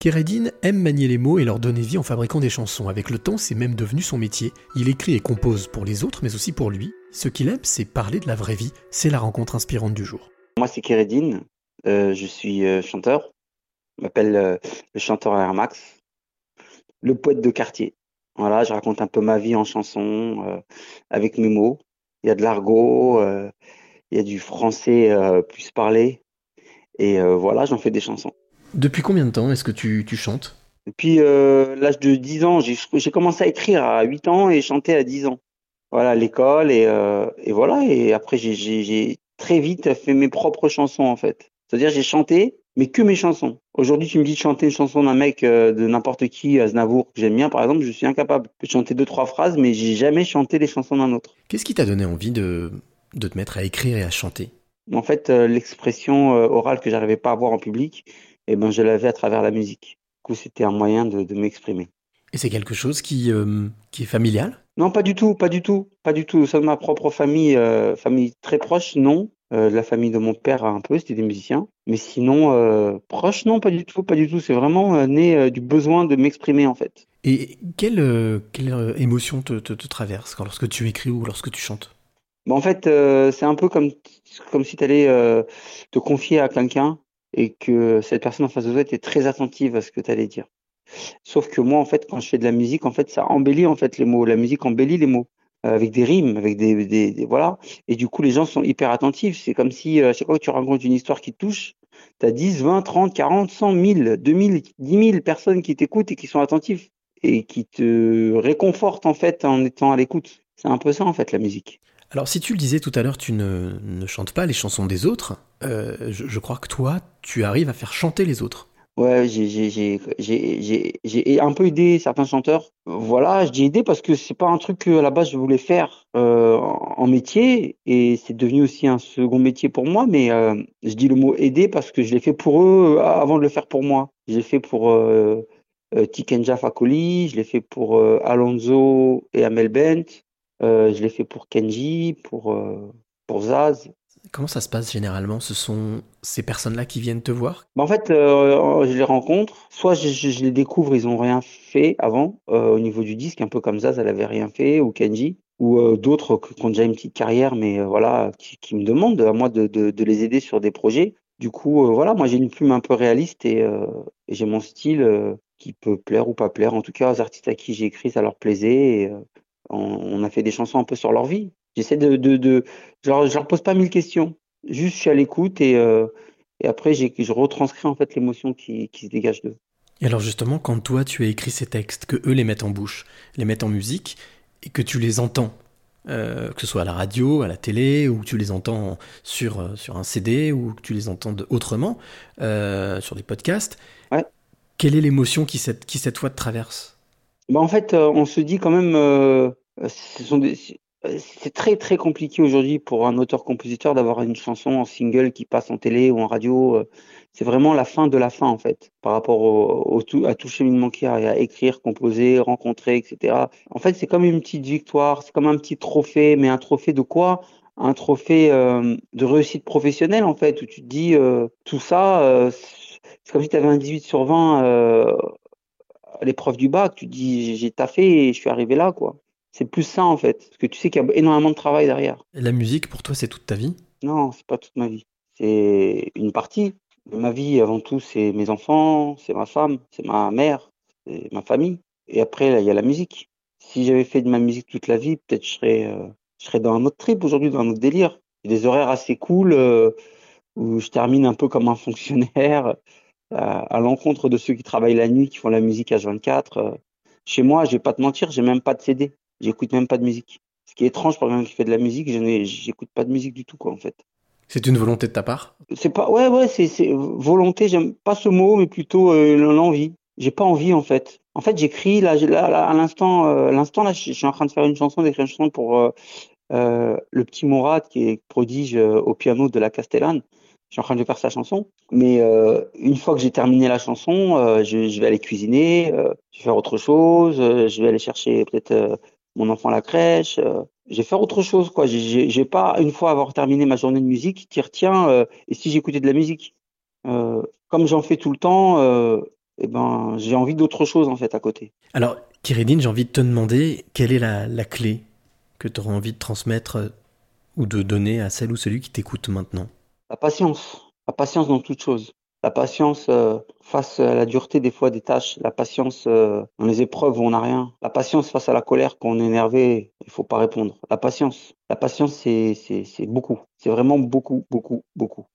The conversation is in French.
Kéredine aime manier les mots et leur donner vie en fabriquant des chansons. Avec le temps, c'est même devenu son métier. Il écrit et compose pour les autres, mais aussi pour lui. Ce qu'il aime, c'est parler de la vraie vie. C'est la rencontre inspirante du jour. Moi, c'est Kéredine. Euh, je suis euh, chanteur. Je m'appelle euh, le chanteur Air Max. Le poète de quartier. Voilà, je raconte un peu ma vie en chanson, avec mes mots. Il y a de l'argot, il y a du français plus parlé. Et voilà, j'en fais des chansons. Depuis combien de temps est-ce que tu, chantes? Depuis euh, l'âge de 10 ans. J'ai commencé à écrire à 8 ans et chanter à 10 ans. Voilà, à l'école. Et, euh, et, voilà. Et après, j'ai très vite fait mes propres chansons, en fait. C'est-à-dire, j'ai chanté, mais que mes chansons. Aujourd'hui, tu me dis de chanter une chanson d'un mec, euh, de n'importe qui, Aznavour, que j'aime bien, par exemple, je suis incapable. Je peux chanter deux, trois phrases, mais j'ai jamais chanté les chansons d'un autre. Qu'est-ce qui t'a donné envie de, de te mettre à écrire et à chanter? En fait, l'expression orale que j'arrivais pas à avoir en public, et ben je l'avais à travers la musique. Du coup, c'était un moyen de, m'exprimer. Et c'est quelque chose qui, euh, qui est familial? Non, pas du tout, pas du tout, pas du tout. Ça de ma propre famille, euh, famille très proche, non. Euh, la famille de mon père un peu, c'était des musiciens. Mais sinon, proche, non, pas du tout, pas du tout. C'est vraiment né du besoin de m'exprimer en fait. Et quelle, quelle émotion te, te, traverse lorsque tu écris ou lorsque tu chantes? Bon, En fait, c'est un peu comme, comme si tu allais te confier à quelqu'un et que cette personne en face de toi était très attentive à ce que tu allais dire. Sauf que moi, en fait, quand je fais de la musique, en fait, ça embellit en fait les mots. La musique embellit les mots euh, avec des rimes, avec des, des, voilà. Et du coup, les gens sont hyper attentifs. C'est comme si euh, chaque fois que tu racontes une histoire qui te touche, tu as 10, 20, 30, 40, 100, 1000, 2000, 10 000 personnes qui t'écoutent et qui sont attentifs et qui te réconfortent en fait en étant à l'écoute. C'est un peu ça en fait la musique. Alors si tu le disais tout à l'heure, tu ne, chantes pas les chansons des autres. Euh, je, crois que toi, tu arrives à faire chanter les autres. Ouais, j'ai un peu aidé certains chanteurs. Voilà, je dis aider parce que c'est pas un truc que à la base je voulais faire euh, en métier et c'est devenu aussi un second métier pour moi. Mais euh, je dis le mot aider parce que je l'ai fait pour eux avant de le faire pour moi. J'ai fait pour Tikenja Fakoli, je l'ai fait pour Alonso et Amel Bent. Je l'ai fait pour Kenji, pour, pour Zaz. Comment ça se passe généralement? Ce sont ces personnes-là qui viennent te voir? Bah, En fait, euh, je les rencontre. Soit je, les découvre, ils n'ont rien fait avant au niveau du disque, un peu comme Zaz, elle avait rien fait, ou Kenji, ou d'autres qui ont déjà une petite carrière, mais voilà, qui, me demandent à moi de, les aider sur des projets. Du coup, voilà, moi j'ai une plume un peu réaliste et, j'ai mon style qui peut plaire ou pas plaire. En tout cas, aux artistes à qui j'ai écrit, ça leur plaisait. On, a fait des chansons un peu sur leur vie. J'essaie de, de, de je, leur, pose pas mille questions. Juste, je suis à l'écoute et, euh, et après, je retranscris en fait l'émotion qui, qui se dégage d'eux. Et alors justement, quand toi tu as écrit ces textes, que eux les mettent en bouche, les mettent en musique, et que tu les entends, euh, que ce soit à la radio, à la télé, ou que tu les entends sur, euh, sur un CD, ou que tu les entends autrement, sur des podcasts, ouais. quelle est l'émotion qui, cette, qui cette fois te traverse? Bah en fait, on se dit quand même, ce sont des, c'est très très compliqué aujourd'hui pour un auteur-compositeur d'avoir une chanson en single qui passe en télé ou en radio. C'est vraiment la fin de la fin en fait, par rapport à tout cheminement qu'il y a, à écrire, composer, rencontrer, etc. En fait, c'est comme une petite victoire, c'est comme un petit trophée, mais un trophée de quoi? Un trophée de réussite professionnelle en fait, où tu te dis tout ça, c'est comme si tu avais un 18 sur 20 à l'épreuve du bac, tu te dis j'ai taffé et je suis arrivé là quoi. C'est plus ça en fait, parce que tu sais qu'il y a énormément de travail derrière. la musique, pour toi, c'est toute ta vie? Non, c'est pas toute ma vie. C'est une partie. Ma vie, avant tout, c'est mes enfants, c'est ma femme, c'est ma mère, c'est ma famille. Et après, il y a la musique. Si j'avais fait de ma musique toute la vie, peut-être je serais, euh, je serais dans un autre trip aujourd'hui, dans un autre délire. J'ai des horaires assez cool euh, où je termine un peu comme un fonctionnaire euh, à, l'encontre de ceux qui travaillent la nuit, qui font la musique à 24. Chez moi, je vais pas te mentir, j'ai même pas de CD. J'écoute même pas de musique. Ce qui est étrange pour quelqu'un qui fait de la musique, j'écoute pas de musique du tout, quoi, en fait. C'est une volonté de ta part? C'est pas, ouais, ouais, c'est, volonté. J'aime pas ce mot, mais plutôt euh, l'envie. J'ai pas envie, en fait. En fait, j'écris là, là, à l'instant, euh, l'instant là, je suis en train de faire une chanson, d'écrire une chanson pour euh, euh le petit Mourad qui est prodige au piano de la Castellane. Je suis en train de faire sa chanson, mais une fois que j'ai terminé la chanson, je, je, vais aller cuisiner, je vais faire autre chose, je vais aller chercher peut-être mon enfant à la crèche. Euh, je vais faire autre chose, quoi. J'ai pas, une fois avoir terminé ma journée de musique, dire tiens, euh, et si j'écoutais de la musique euh, Comme j'en fais tout le temps, eh ben, j'ai envie d'autre chose en fait à côté. Alors, Kiridine, j'ai envie de te demander quelle est la, la clé que tu auras envie de transmettre euh, ou de donner à celle ou celui qui t'écoute maintenant? La patience, la patience dans toute chose. La patience euh, face à la dureté des fois des tâches, la patience euh, dans les épreuves où on n'a rien, la patience face à la colère quand on est énervé, il faut pas répondre. La patience, la patience c'est c'est beaucoup, c'est vraiment beaucoup beaucoup beaucoup.